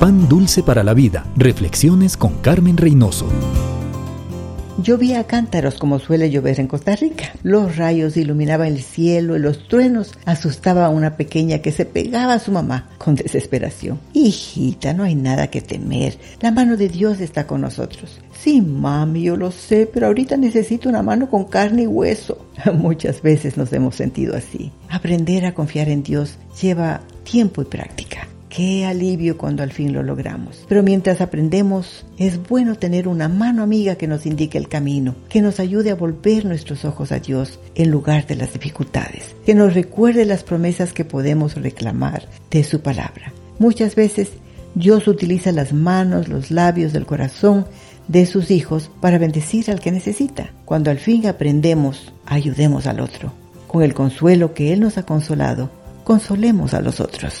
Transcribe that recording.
Pan dulce para la vida. Reflexiones con Carmen Reynoso. Llovía a cántaros como suele llover en Costa Rica. Los rayos iluminaban el cielo y los truenos asustaban a una pequeña que se pegaba a su mamá con desesperación. Hijita, no hay nada que temer. La mano de Dios está con nosotros. Sí, mami, yo lo sé, pero ahorita necesito una mano con carne y hueso. Muchas veces nos hemos sentido así. Aprender a confiar en Dios lleva tiempo y práctica. Qué alivio cuando al fin lo logramos. Pero mientras aprendemos, es bueno tener una mano amiga que nos indique el camino, que nos ayude a volver nuestros ojos a Dios en lugar de las dificultades, que nos recuerde las promesas que podemos reclamar de su palabra. Muchas veces Dios utiliza las manos, los labios del corazón de sus hijos para bendecir al que necesita. Cuando al fin aprendemos, ayudemos al otro. Con el consuelo que Él nos ha consolado, consolemos a los otros.